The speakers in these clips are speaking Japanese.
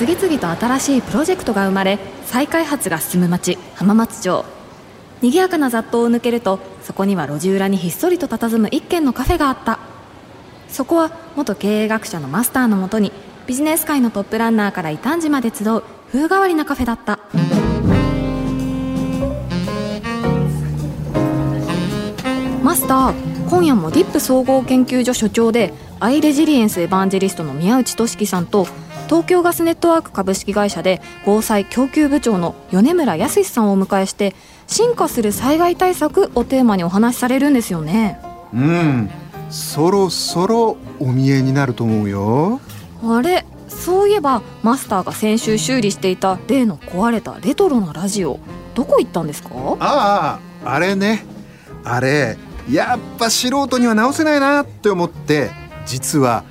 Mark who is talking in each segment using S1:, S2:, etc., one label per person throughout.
S1: 次々と新しいプロジェクトが生まれ再開発が進む町浜松町。賑やかな雑踏を抜けるとそこには路地裏にひっそりと佇む一軒のカフェがあった。そこは元経営学者のマスターのもとにビジネス界のトップランナーから異端児まで集う風変わりなカフェだった。マスター今夜もディップ総合研究所所長でアイレジリエンスエヴァンジェリストの宮内俊樹さんと東京ガスネットワーク株式会社で防災供給部長の米村康さんをお迎えして進化する災害対策をテーマにお話しされるんですよね。
S2: うん。そろそろお見えになると思うよ。
S1: あれそういえばマスターが先週修理していた例の壊れたレトロなラジオどこ行ったんですか？
S2: あああれね。あれやっぱ素人には直せないなって思って実は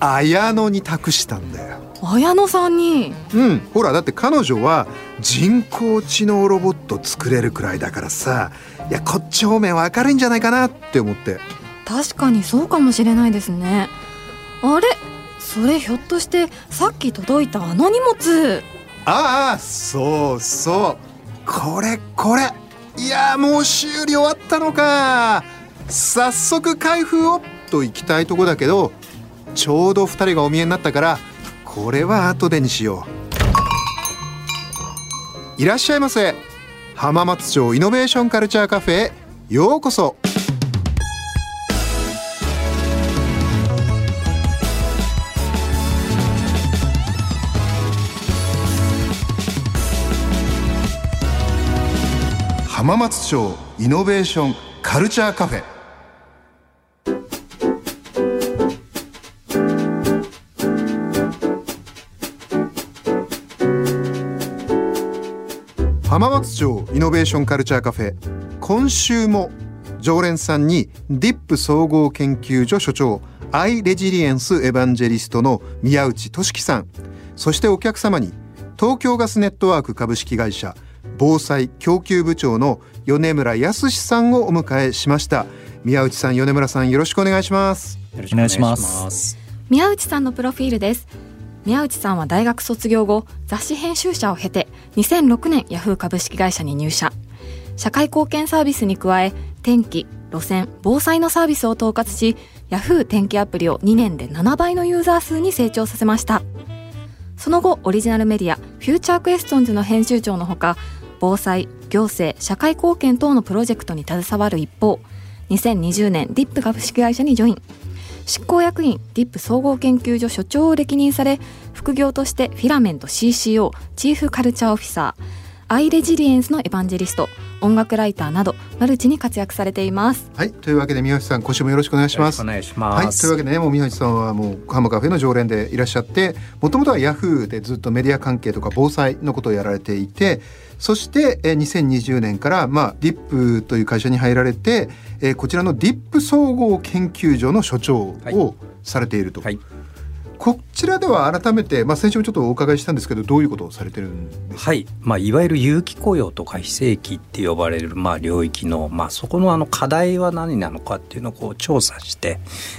S2: 綾野に託したんだよ
S1: 綾野さんに。
S2: うんほらだって彼女は人工知能ロボット作れるくらいだからさ。いやこっち方面は明るいんじゃないかなって思って。
S1: 確かにそうかもしれないですね。あれそれひょっとしてさっき届いたあの荷物。
S2: ああそうそう。これこれ。いやもう修理終わったのか。早速開封を。と行きたいとこだけどちょうど2人がお見えになったからこれは後でにしよう。いらっしゃいませ。浜松町イノベーションカルチャーカフェへようこそ。浜松町イノベーションカルチャーカフェ。浜松町イノベーションカルチャーカフェ今週も常連さんにディップ総合研究所所長アイレジリエンスエヴァンジェリストの宮内俊樹さん。そしてお客様に東京ガスネットワーク株式会社防災供給部長の米村康さんをお迎えしました。宮内さん米村さんよろしくお願いします。
S3: よろしくお願いします。
S1: 宮内さんのプロフィールです宮内さんは大学卒業後雑誌編集者を経て2006年ヤフー株式会社に入社。社会貢献サービスに加え天気路線防災のサービスを統括しヤフー天気アプリを2年で7倍のユーザー数に成長させました。その後オリジナルメディアフューチャークエストンズの編集長のほか防災行政社会貢献等のプロジェクトに携わる一方2020年ディップ株式会社にジョイン。執行役員ディップ総合研究所所長を歴任され副業としてフィラメント CCO Chief Culture Officer アイレジリエンスのエヴァンジェリスト音楽ライターなどマルチに活躍されています。
S2: はいというわけで宮内さん今週もよろしくお願いします。
S3: お願いします。
S2: はいというわけでねもう宮内さんはもう浜カフェの常連でいらっしゃってもともとはヤフーでずっとメディア関係とか防災のことをやられていてそしてえ2020年からまあディップという会社に入られてえこちらのディップ総合研究所の所長をされていると、
S3: はい
S2: こちらでは改めて、まあ、先週もちょっとお伺いしたんですけどどういうことをされてるんですか、
S3: はい。まあ、いわゆる有機雇用とか非正規って呼ばれる、まあ、領域の、まあ、そこのあの課題は何なのかっていうのをこう調査して、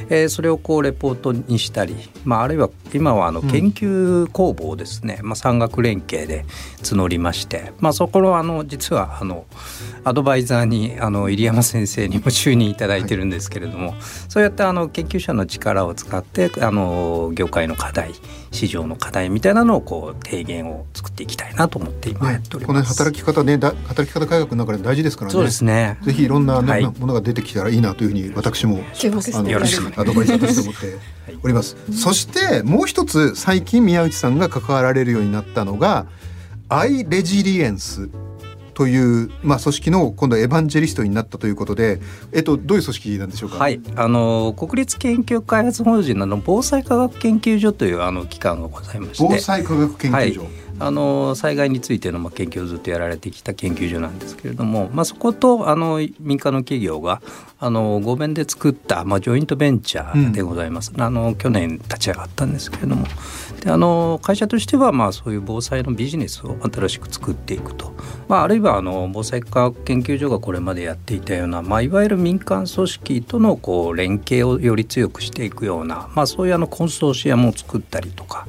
S3: えーそれをこうレポートにしたり、まあ、あるいは今はあの
S2: うん。
S3: 研究公募をですね、まあ、産学連携で募りまして、まあ、そこのあの実はあのアドバイザーにあの入山先生にも就任いただいてるんですけれども、そうやってあの研究者の力を使ってあの業界の課題市場の課題みたいなのをこう提言を作っていきたいなと思って今や
S2: ね
S3: っており
S2: この
S3: ます。
S2: 働き方ねだ働き方改革の中で大事ですからね
S3: そうですね。
S2: ぜひいろんな、ね
S3: はい
S2: ものが出てきたらいいなというふうに私もあの
S3: よろしく
S2: アドバイザーとして思っております。そしてもう一つ最近宮内さんが関わられるようになったのがアイレジリエンスというまあ組織の今度エヴァンジェリストになったということで、えっとどういう組織なんでしょうか？
S3: はい、あの国立研究開発法人の防災科学研究所というあの機関がございまして
S2: 防災科学研究所。
S3: はいあの災害についてのまあ研究をずっとやられてきた研究所なんですけれども、まあ、そことあの民間の企業があの合弁で作った、まあ、ジョイントベンチャーでございます、あの去年立ち上がったんですけれども。であの会社としてはまあそういう防災のビジネスを新しく作っていくと、まあ、あるいはあの防災科学研究所がこれまでやっていたような、まあ、いわゆる民間組織とのこう連携をより強くしていくような、まあ、そういうあのコンソーシアムを作ったりとか。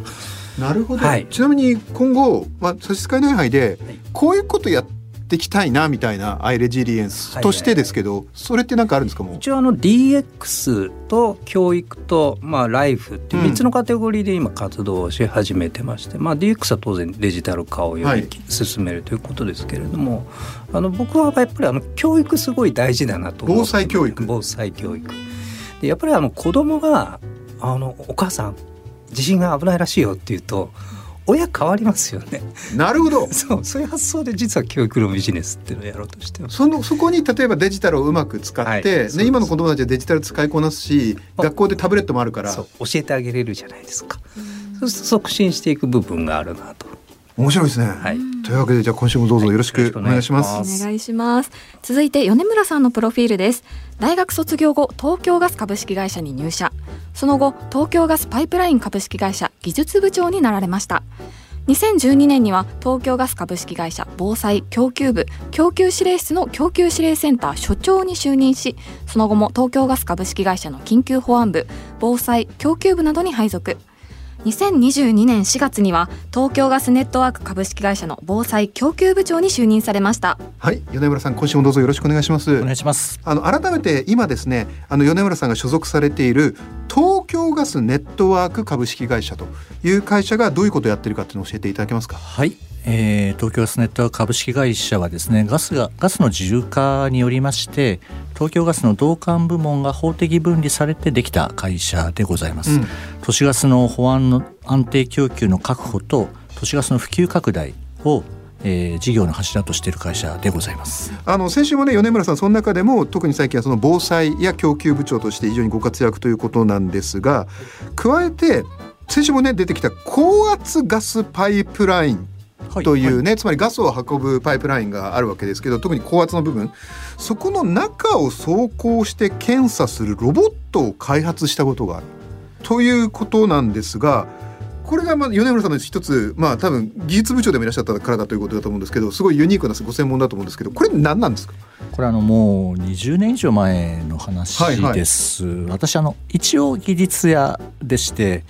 S2: なるほど、
S3: はい。
S2: ちなみに今後、まあ、差し支えない範囲でこういうことやっていきたいなみたいなアイレジリエンスとしてですけど、それって何かあるんですかもう？
S3: 一応あの DX と教育と、まあ、ライフっていう3つのカテゴリーで今活動をし始めてまして、まあ、DX は当然デジタル化をよ
S2: はい。
S3: り進めるということですけれども、あの僕はやっぱりあの教育すごい大事だなと
S2: 防災教育。
S3: 防災教育。でやっぱりあの子供があのお母さん地震が危ないらしいよって言うと親変わりますよね。
S2: なるほど。
S3: そうそういう発想で実は教育のビジネスっていうのをやろうとしてます。
S2: そのそこに例えばデジタルをうまく使って、
S3: はい
S2: ね、今の子供たちはデジタル使いこなすし
S3: あ
S2: 学校でタブレットもあるから。
S3: 教えてあげれるじゃないですか。そうすると促進していく部分があるなと
S2: 面白いですね、
S3: はい。
S2: というわけでじゃあ今週もどうぞよろしくお願いします,、
S3: はい
S1: お願いします。続いて米村さんのプロフィールです。大学卒業後東京ガス株式会社に入社。その後東京ガスパイプライン株式会社技術部長になられました。2012年には東京ガス株式会社防災供給部供給指令室の供給指令センター所長に就任しその後も東京ガス株式会社の緊急保安部防災供給部などに配属2022年4月には東京ガスネットワーク株式会社の防災供給部長に就任されました。
S2: はい米村さん今週もどうぞよろしくお願いします。
S4: お願いします。
S2: あの改めて今ですねあの米村さんが所属されている東京ガスネットワーク株式会社という会社がどういうことをやってるかっていうのを教えていただけますか？
S4: はい、えー東京ガスネットワーク株式会社はですね、ガスがガスの自由化によりまして、東京ガスの同管部門が法的分離されてできた会社でございます。
S2: うん
S4: 都市ガスの保安の安定供給の確保と都市ガスの普及拡大を、えー事業の柱としている会社でございます。
S2: あの先週もね米村さんその中でも特に最近はその防災や供給部長として非常にご活躍ということなんですが加えて先週もね出てきた高圧ガスパイプライン
S4: は
S2: というね、つまりガスを運ぶパイプラインがあるわけですけど特に高圧の部分そこの中を走行して検査するロボットを開発したことがあるということなんですがこれがまあ米村さんの一つまあ多分技術部長でもいらっしゃったからだということだと思うんですけどすごいユニークなご専門だと思うんですけどこれ何なんですか？
S4: これあのもう20年以上前の話
S2: はいはい。
S4: です、私あの一応技術屋でして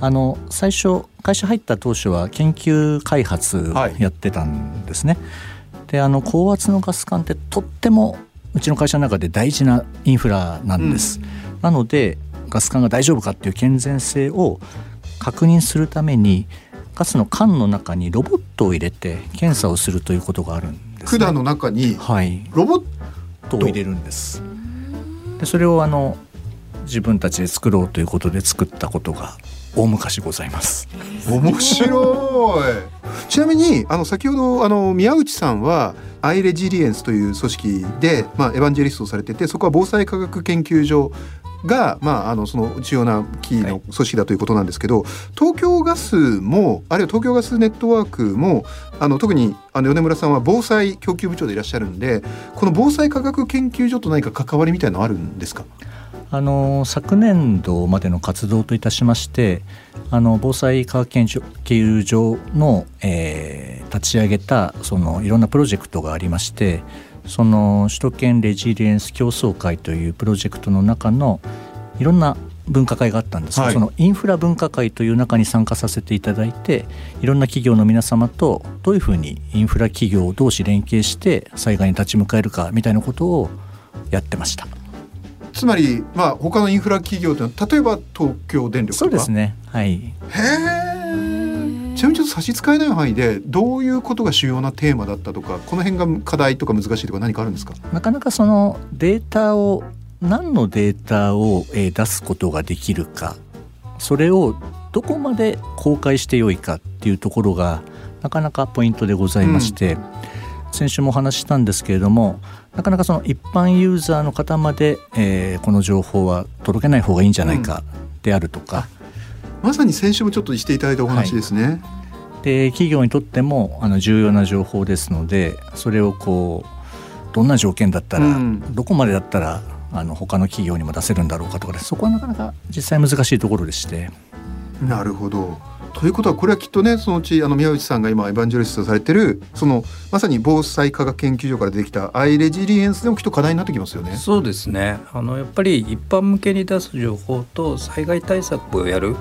S4: あの最初会社入った当初は研究開発やってたんですね、であの高圧のガス管ってとってもうちの会社の中で大事なインフラなんです、なのでガス管が大丈夫かっていう健全性を確認するためにガスの管の中にロボットを入れて検査をするということがあるんです、ね、
S2: 管の中に
S4: はい。
S2: ロボッ
S4: トを入れるんです。でそれをあの自分たちで作ろうということで作ったことが大昔ございます。
S2: ト面白い。ちなみにあの先ほどあの宮内さんはアイレジリエンスという組織で、まあ、エヴァンジェリストをされててそこは防災科学研究所が、まあ、あのその重要なキーの組織だということなんですけど、東京ガスもあるいは東京ガスネットワークもあの特にあの米村さんは防災供給部長でいらっしゃるんでこの防災科学研究所と何か関わりみたいなのあるんですか？
S4: あの昨年度までの活動といたしましてあの防災科学研究所の、えー立ち上げたそのいろんなプロジェクトがありましてその首都圏レジリエンス競争会というプロジェクトの中のいろんな分科会があったんですが、
S2: はい。
S4: そのインフラ分科会という中に参加させていただいていろんな企業の皆様とどういうふうにインフラ企業同士連携して災害に立ち向かえるかみたいなことをやってました。
S2: つまり、まあ、他のインフラ企業というのは例えば東京電力とか？
S4: そうですね。はい。
S2: へえちなみにちょっと差し支えない範囲でどういうことが主要なテーマだったとかこの辺が課題とか難しいとか何かあるんですか？
S4: なかなかそのデータを何のデータをえー出すことができるかそれをどこまで公開してよいかっていうところがなかなかポイントでございまして、先週もお話ししたんですけれどもなかなかその一般ユーザーの方まで、えーこの情報は届けない方がいいんじゃないかであるとか、
S2: まさに先週もちょっとしていただいたお話ですね、
S4: で企業にとってもあの重要な情報ですのでそれをこうどんな条件だったら、
S2: うん。
S4: どこまでだったらあの他の企業にも出せるんだろうかとかでそこはなかなか実際難しいところでして。
S2: なるほどということはこれはきっとねそのうちあの宮内さんが今エヴァンジェリストされてるそのまさに防災科学研究所からできたアイレジリエンスでもきっと課題になってきますよね。
S3: そうですねあのやっぱり一般向けに出す情報と災害対策をやる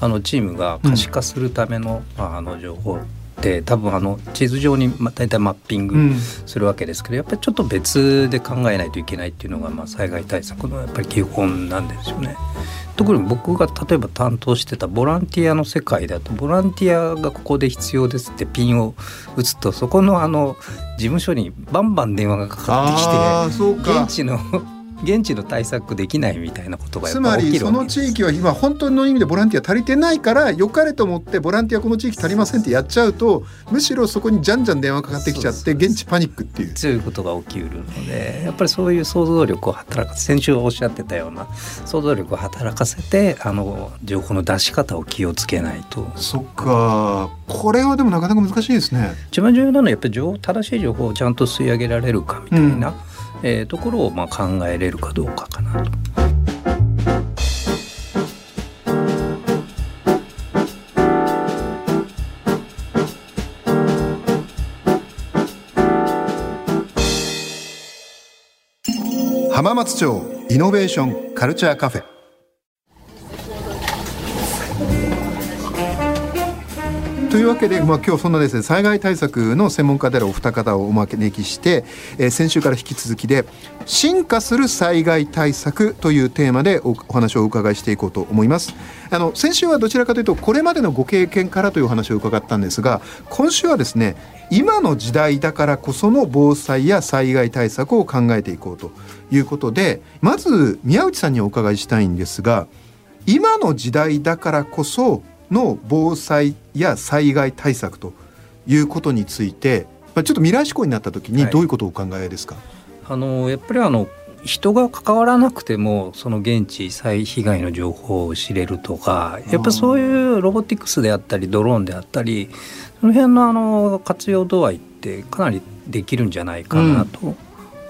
S3: あのチームが可視化するための,、あの情報って多分あの地図上に大体マッピングするわけですけど、やっぱりちょっと別で考えないといけないっていうのが、まあ、災害対策のやっぱり基本なんですよね。特に僕が例えば担当してたボランティアの世界だとボランティアがここで必要ですってピンを打つとそこのあの事務所にバンバン電話がかかってきて現地の現地の対策できないみたいなことが
S2: つまりその地域は今本当の意味でボランティア足りてないから良かれと思ってボランティアこの地域足りませんってやっちゃうとむしろそこにじゃんじゃん電話かかってきちゃって現地パニックっていう。
S3: そういうことが起きうるのでやっぱりそういう想像力を働かせ先週おっしゃってたような想像力を働かせてあの情報の出し方を気をつけないと。
S2: そっか。これはでもなかなか難しいですね。
S3: 一番重要なのはやっぱり正しい情報をちゃんと吸い上げられるかみたいな、うんえー、ところをまあ考えれるかどうかかなと。
S2: 浜松町イノベーションカルチャーカフェというわけで、まあ、今日そんなですね災害対策の専門家であるお二方をお招きして、えー、先週から引き続きで進化する災害対策というテーマでお話をお伺いしていこうと思います。あの先週はどちらかというとこれまでのご経験からというお話を伺ったんですが今週はですね今の時代だからこその防災や災害対策を考えていこうということでまず宮内さんにお伺いしたいんですが今の時代だからこその防災や災害対策ということについて、まあ、ちょっと未来志向になった時にどういうことをお考えですか、はい、
S3: あのやっぱりあの人が関わらなくてもその現地災被害の情報を知れるとかやっぱそういうロボティクスであったりドローンであったりその辺のあの活用度合いってかなりできるんじゃないかなと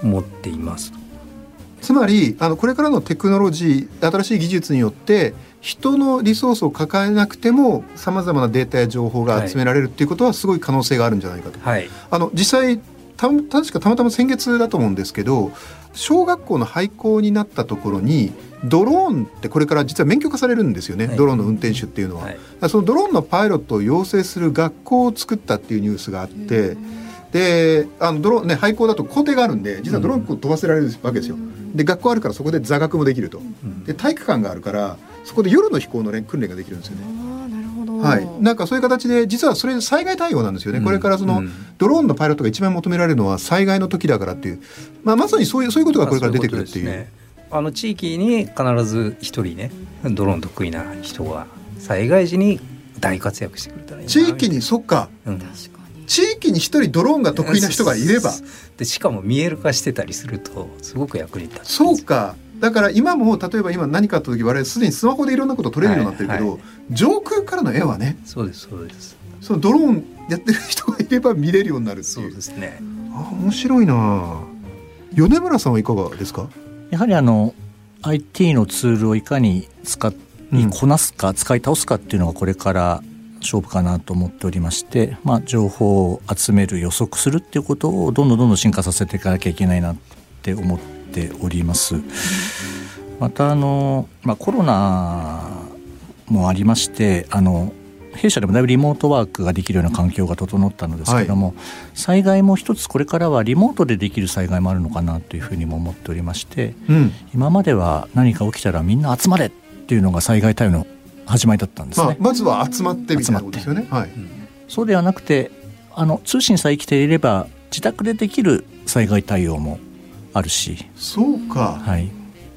S3: 思っています。うん。
S2: つまりあのこれからのテクノロジー新しい技術によって人のリソースを抱えなくてもさまざまなデータや情報が集められるっていうことはすごい可能性があるんじゃないかと。はい、あの実際た確かたまたま先月だと思うんですけど小学校の廃校になったところにドローンってこれから実は免許化されるんですよね、はい、ドローンの運転手っていうのは、はい、そのドローンのパイロットを養成する学校を作ったっていうニュースがあって、であのドローンね廃校だと校庭があるんで実はドローンを飛ばせられるわけですよ。で学校あるからそこで座学もできると。で体育館があるからそこで夜の飛行の訓練ができるんですよね。はい、なんかそういう形で実はそれ災害対応なんですよね、これからその、ドローンのパイロットが一番求められるのは災害の時だからっていう、まあ、まさにそういうそういうことがこれから出てくるっていう。うう
S3: あの地域に必ず一人ねドローン得意な人が災害時に大活躍してくれたらいい
S2: 地域にそっか、うん、地域に一人ドローンが得意な人がいれば。
S3: でしかも見える化してたりするとすごく役に立つ
S2: そうかだから今も例えば今何かあった時我々すでにスマホでいろんなこと撮れるようになってるけど、はいはい、上空からの絵はね
S3: そうですそうです。
S2: そのドローンやってる人がいれば見れるようになる
S3: そうですね。
S2: あ面白いな。米村さんはいかがですか？
S4: やはりあの IT のツールをいかに使いこなすか、うん、使い倒すかっていうのがこれから勝負かなと思っておりまして、まあ、情報を集める予測するっていうことをどんどんどんどん進化させていかなきゃいけないなって思っております。またあの、まあ、コロナもありましてあの弊社でもだいぶリモートワークができるような環境が整ったのですけども、はい、災害も一つこれからはリモートでできる災害もあるのかなというふうにも思っておりまして、うん、今までは何か起きたらみんな集まれっていうのが災害対応の始まりだったんですね、まあ、
S2: まずは集まってみたいなことですよね、はい、
S4: そうではなくてあの通信さえ生きていれば自宅でできる災害対応もあるし。
S2: そうか、
S4: はい、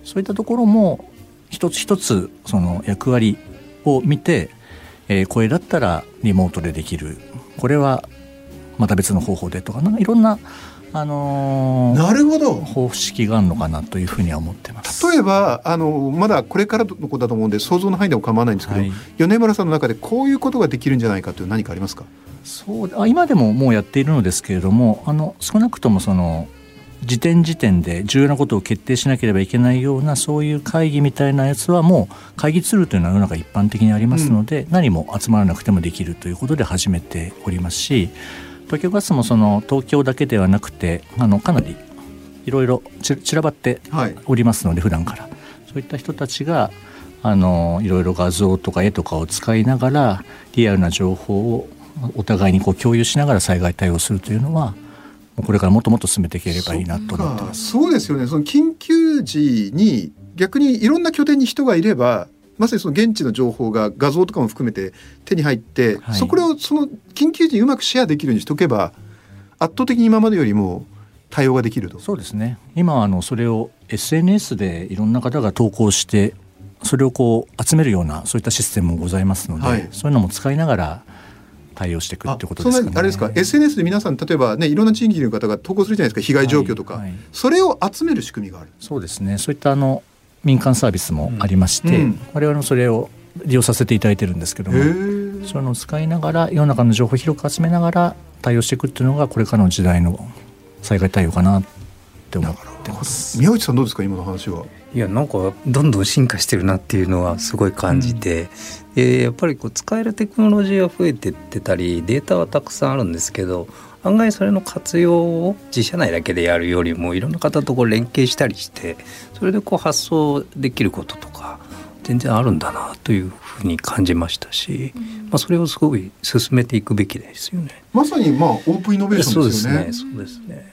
S4: そういったところも一つ一つその役割を見て、えー、これだったらリモートでできる。これはまた別の方法でとかいろんなあの
S2: ー、なるほど。
S4: 方式があるのかなというふうには思ってます。
S2: 例えばあのまだこれからのことだと思うんで想像の範囲でも構わないんですけど、はい、米村さんの中でこういうことができるんじゃないかという何かありますか？
S4: そうあ今でももうやっているのですけれどもあの少なくともその時点時点で重要なことを決定しなければいけないようなそういう会議みたいなやつはもう会議ツールというのは世の中一般的にありますので、うん、何も集まらなくてもできるということで始めておりますし東京ガスもその東京だけではなくてあのかなりいろいろ散らばっておりますので、はい、普段から。そういった人たちがあのいろいろ画像とか絵とかを使いながらリアルな情報をお互いにこう共有しながら災害対応するというのはこれからもっともっと進めていければいいなと思ってます。
S2: そうですよね。その緊急時に逆にいろんな拠点に人がいればまさにその現地の情報が画像とかも含めて手に入って、はい、そこをその緊急時にうまくシェアできるようにしておけば圧倒的に今までよりも対応ができると。
S4: そうですね。今はあのそれを SNS でいろんな方が投稿してそれをこう集めるようなそういったシステムもございますので、はい、そういうのも使いながら対応していくってことですか、ね、
S2: あれですか？SNS で皆さん例えばねいろんな地域の方が投稿するじゃないですか被害状況とか、はい。はい、それを集める仕組みがある。
S4: そうですね。そういったあの民間サービスもありまして、うん、我々もそれを利用させていただいてるんですけどもそういうのを使いながら世の中の情報を広く集めながら対応していくっていうのがこれからの時代の災害対応かなって思ってます。
S2: 宮内さんどうですか今の話は？
S3: いやなんかどんどん進化してるなっていうのはすごい感じて、うん、やっぱりこう使えるテクノロジーが増えてってたりデータはたくさんあるんですけど案外それの活用を自社内だけでやるよりもいろんな方とこう連携したりしてそれでこう発想できることとか全然あるんだなというふうに感じましたし、まあ、それをすごい進めていくべきですよね。
S2: まさにまあオープンイノベーションですよね。
S3: そうですね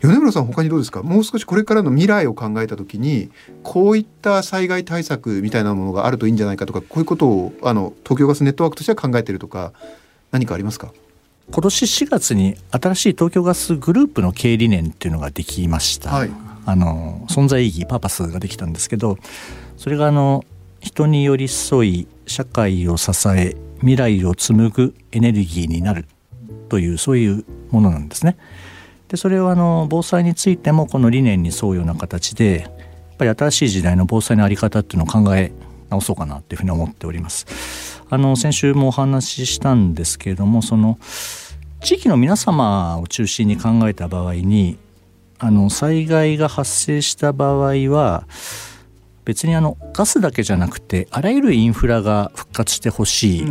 S2: 米村さん他にどうですか？もう少しこれからの未来を考えた時にこういった災害対策みたいなものがあるといいんじゃないかとかこういうことをあの東京ガスネットワークとしては考えているとか何かありますか？
S4: 今年4月に新しい東京ガスグループの経営理念っていうのができました、はい、あの存在意義パーパスができたんですけどそれがあの人に寄り添い社会を支え未来を紡ぐエネルギーになるというそういうものなんですね。でそれはあの防災についてもこの理念に沿うような形でやっぱり新しい時代の防災の在り方っていうのを考え直そうかなっていうふうに思っております。あの先週もお話ししたんですけれどもその地域の皆様を中心に考えた場合にあの災害が発生した場合は別にあのガスだけじゃなくてあらゆるインフラが復活してほしい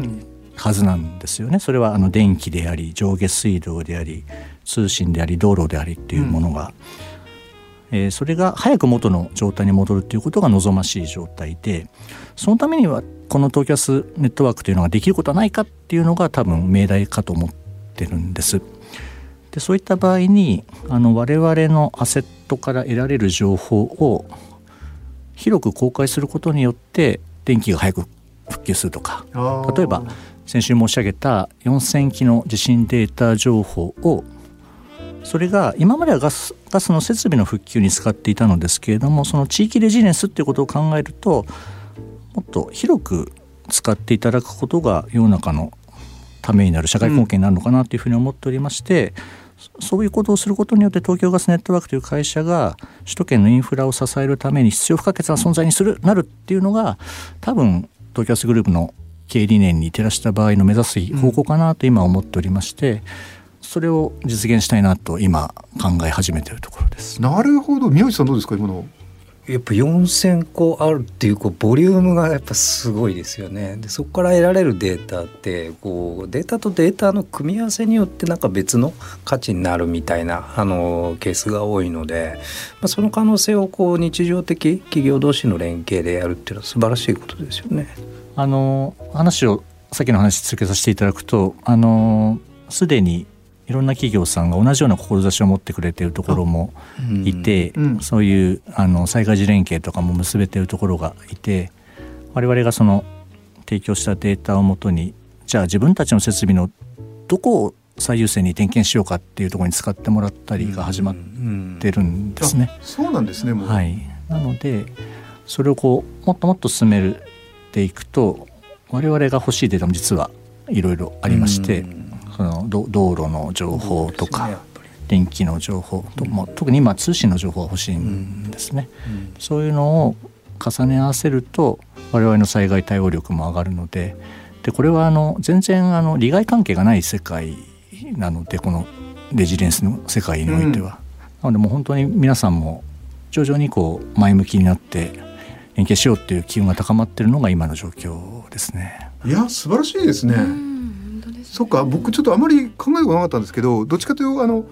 S4: はずなんですよね。それはあの電気であり上下水道であり通信であり道路でありっていうものが、うん、えー、それが早く元の状態に戻るっていうことが望ましい状態でそのためにはこの東キャスネットワークというのができることはないかっていうのが多分命題かと思ってるんです。でそういった場合にあの我々のアセットから得られる情報を広く公開することによって電気が早く復旧するとか例えば先週申し上げた4,000機の地震データ情報をそれが今まではガスガスの設備の復旧に使っていたのですけれどもその地域レジリエンスっていうことを考えるともっと広く使っていただくことが世の中のためになる社会貢献になるのかなというふうに思っておりまして、うん、そういうことをすることによって東京ガスネットワークという会社が首都圏のインフラを支えるために必要不可欠な存在にするなるっていうのが多分東京ガスグループの経営理念に照らした場合の目指す方向かなと今思っておりまして、うんそれを実現したいなと今考え始めているところです。
S2: なるほど宮内さんどうですか今の？
S3: やっぱ4,000個あるっていうこうボリュームがやっぱすごいですよね。でそこから得られるデータってこうデータとデータの組み合わせによってなんか別の価値になるみたいなあのケースが多いので、まあ、その可能性をこう日常的企業同士の連携でやるっていうのは素晴らしいことですよね。
S4: あの話をさっきの話続けさせていただくとあのすでにいろんな企業さんが同じような志を持ってくれているところもいて、うん。うん、そういうあの災害時連携とかも結べているところがいて我々がその提供したデータをもとにじゃあ自分たちの設備のどこを最優先に点検しようかっていうところに使ってもらったりが始まってるんですね。
S2: うん、そうなんですね
S4: はい、なのでそれをこうもっともっと進めていくと我々が欲しいデータも実はいろいろありまして、その道路の情報とか、ね、電気の情報と、うん、特に今通信の情報が欲しいんですね、そういうのを重ね合わせると我々の災害対応力も上がるのででこれはあの全然あの利害関係がない世界なのでこのレジリエンスの世界においては。なのでもう本当に皆さんも徐々にこう前向きになって連携しようっていう機運が高まってるのが今の状況ですね。
S2: いや素晴らしいですね。そっか僕ちょっとあまり考えたことなかったんですけどどっちかというとあの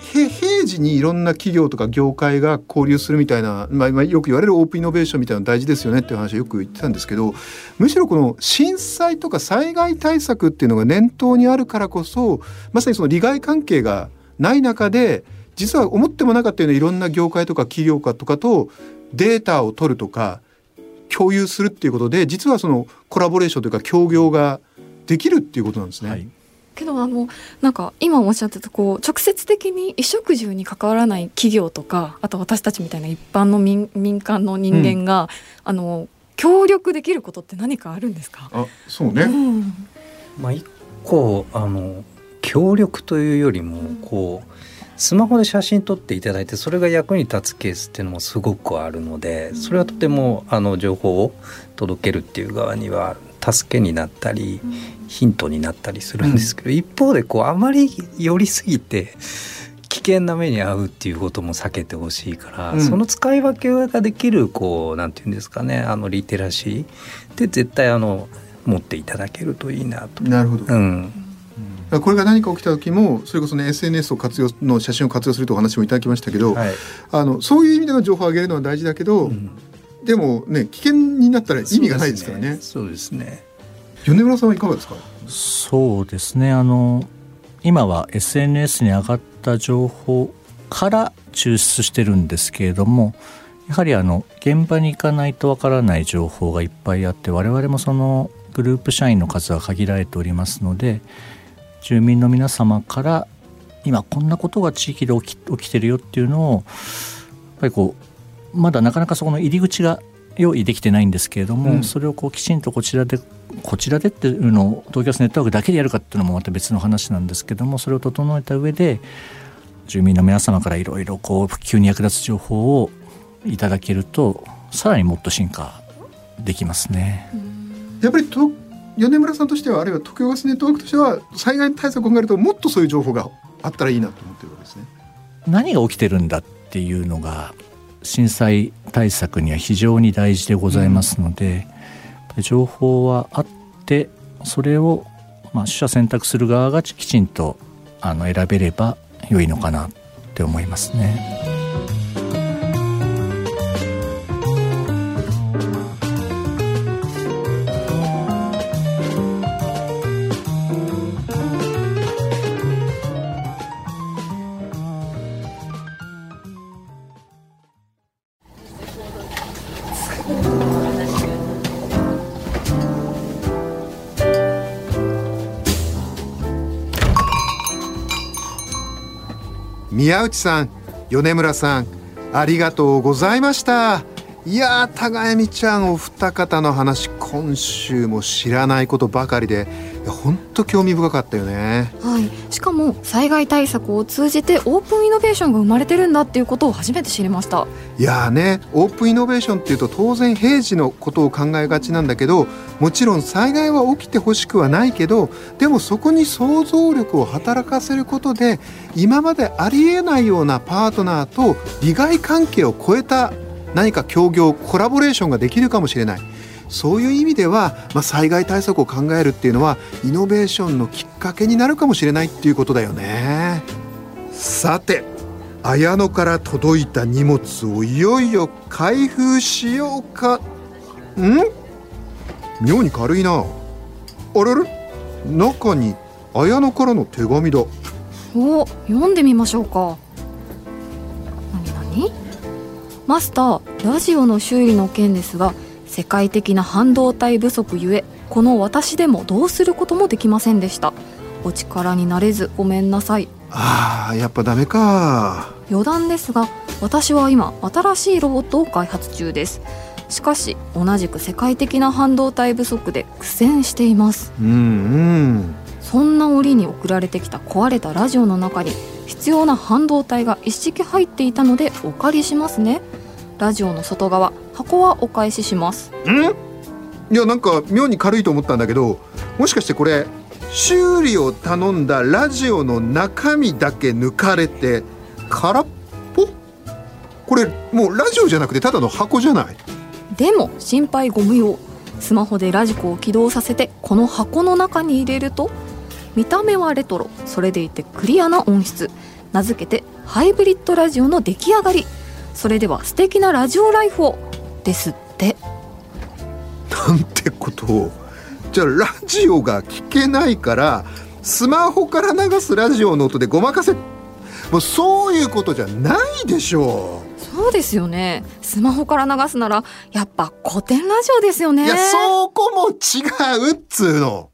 S2: 平時にいろんな企業とか業界が交流するみたいな、まあ、よく言われるオープンイノベーションみたいなの大事ですよねっていう話をよく言ってたんですけどむしろこの震災とか災害対策っていうのが念頭にあるからこそまさにその利害関係がない中で実は思ってもなかったようないろんな業界とか企業家とかとデータを取るとか共有するっていうことで実はそのコラボレーションというか協業ができるっていうことなんですね。はい。
S1: けどあのなんか今おっしゃってたこう直接的に衣食住に関わらない企業とかあと私たちみたいな一般の民民間の人間が、うん、あの協力できることって何かあるんですか？
S2: あそうね、うん、
S3: まあ、一個あの協力というよりもこう、スマホで写真撮っていただいてそれが役に立つケースっていうのもすごくあるのでそれはとてもあの情報を届けるっていう側には助けになったり、ヒントになったりするんですけど、うん、一方でこうあまり寄りすぎて危険な目に遭うっていうことも避けてほしいから、うん、その使い分けができるこうなんていうんですかねあのリテラシーで絶対あの持っていただけるといいなと。
S2: なるほど、うんこれが何か起きた時もそれこそね SNS を活用の写真を活用するとお話もいただきましたけど、はい、あのそういう意味での情報を上げるのは大事だけど、うん、でもね危険になったら意味がないですからね。
S3: そうですね。
S2: 米村さんはいかがですか？
S4: そうですね。あの今は SNS に上がった情報から抽出してるんですけれどもやはりあの現場に行かないとわからない情報がいっぱいあって我々もそのグループ社員の数は限られておりますので住民の皆様から今こんなことが地域で起き起きてるよっていうのをやっぱりこうまだなかなかそこの入り口が用意できてないんですけれども、うん、それをこうきちんとこちらでこちらでっていうのを東京ガスネットワークだけでやるかっていうのもまた別の話なんですけどもそれを整えた上で住民の皆様からいろいろこう普及に役立つ情報をいただけるとさらにもっと進化できますね。
S2: やっぱりと米村さんとしてはあるいは東京ガスネットワークとしては災害対策を考えるともっとそういう情報があったらいいなと思ってるわけですね。
S4: 何が起きてるんだっていうのが震災対策には非常に大事でございますので、うん、情報はあってそれを、まあ、取捨選択する側がきちんとあの選べれば良いのかなって思いますね。
S2: 宮内さん米村さんありがとうございました。いやー高江ちゃんお二方の話今週も知らないことばかりで本当興味深かったよね、
S1: はい、しかも災害対策を通じてオープンイノベーションが生まれてるんだっていうことを初めて知りました。
S2: いやねオープンイノベーションっていうと当然平時のことを考えがちなんだけどもちろん災害は起きてほしくはないけどでもそこに想像力を働かせることで今までありえないようなパートナーと利害関係を超えた何か協業コラボレーションができるかもしれない。そういう意味では、まあ、災害対策を考えるっていうのはイノベーションのきっかけになるかもしれないっていうことだよね。さて綾野から届いた荷物をいよいよ開封しようか。ん？妙に軽いな。あれれ？中に綾野からの手紙だ。
S1: お読んでみましょうか。何何？マスターラジオの修理の件ですが世界的な半導体不足ゆえこの私でもどうすることもできませんでした。お力になれずごめんなさい。
S2: あーやっぱダメか。
S1: 余談ですが私は今新しいロボットを開発中です。しかし同じく世界的な半導体不足で苦戦しています。
S2: うんうん。
S1: そんな折に送られてきた壊れたラジオの中に必要な半導体が一式入っていたのでお借りしますね。ラジオの外側箱はお返しします。
S2: ん？いやなんか妙に軽いと思ったんだけどもしかしてこれ修理を頼んだラジオの中身だけ抜かれて空っこれもうラジオじゃなくてただの箱じゃない？
S1: でも心配ご無用。スマホでラジコを起動させてこの箱の中に入れると見た目はレトロそれでいてクリアな音質。名付けてハイブリッドラジオの出来上がり。それでは素敵なラジオライフをですって。
S2: なんてことを。じゃあラジオが聞けないからスマホから流すラジオの音でごまかせ。もうそういうことじゃないでしょう。
S1: そうですよね。スマホから流すならやっぱ古典ラジオですよね。
S2: いやそこも違うっつうの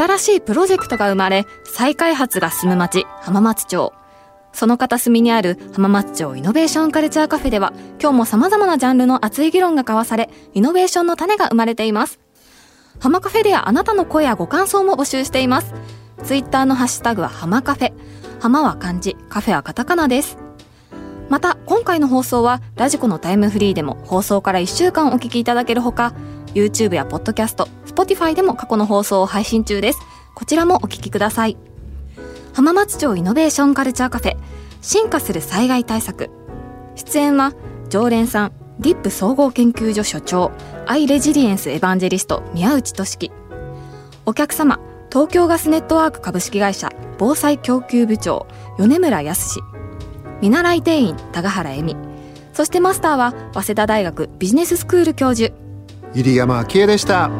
S1: 新しいプロジェクトが生まれ再開発が進む町浜松町。その片隅にある浜松町イノベーションカルチャーカフェでは今日も様々なジャンルの熱い議論が交わされイノベーションの種が生まれています。浜カフェではあなたの声やご感想も募集しています。ツイッターのハッシュタグは浜カフェ。浜は漢字カフェはカタカナです。また今回の放送はラジコのタイムフリーでも放送から1週間お聞きいただけるほか YouTube や Podcast、Spotify でも過去の放送を配信中です。こちらもお聞きください。浜松町イノベーションカルチャーカフェ進化する災害対策。出演は常連さんディップ総合研究所所長アイレジリエンスエヴァンジェリスト宮内俊樹。お客様東京ガスネットワーク株式会社防災供給部長米村康見習い店員高原恵美。そしてマスターは早稲田大学ビジネススクール教授。
S2: 入山昭恵でした。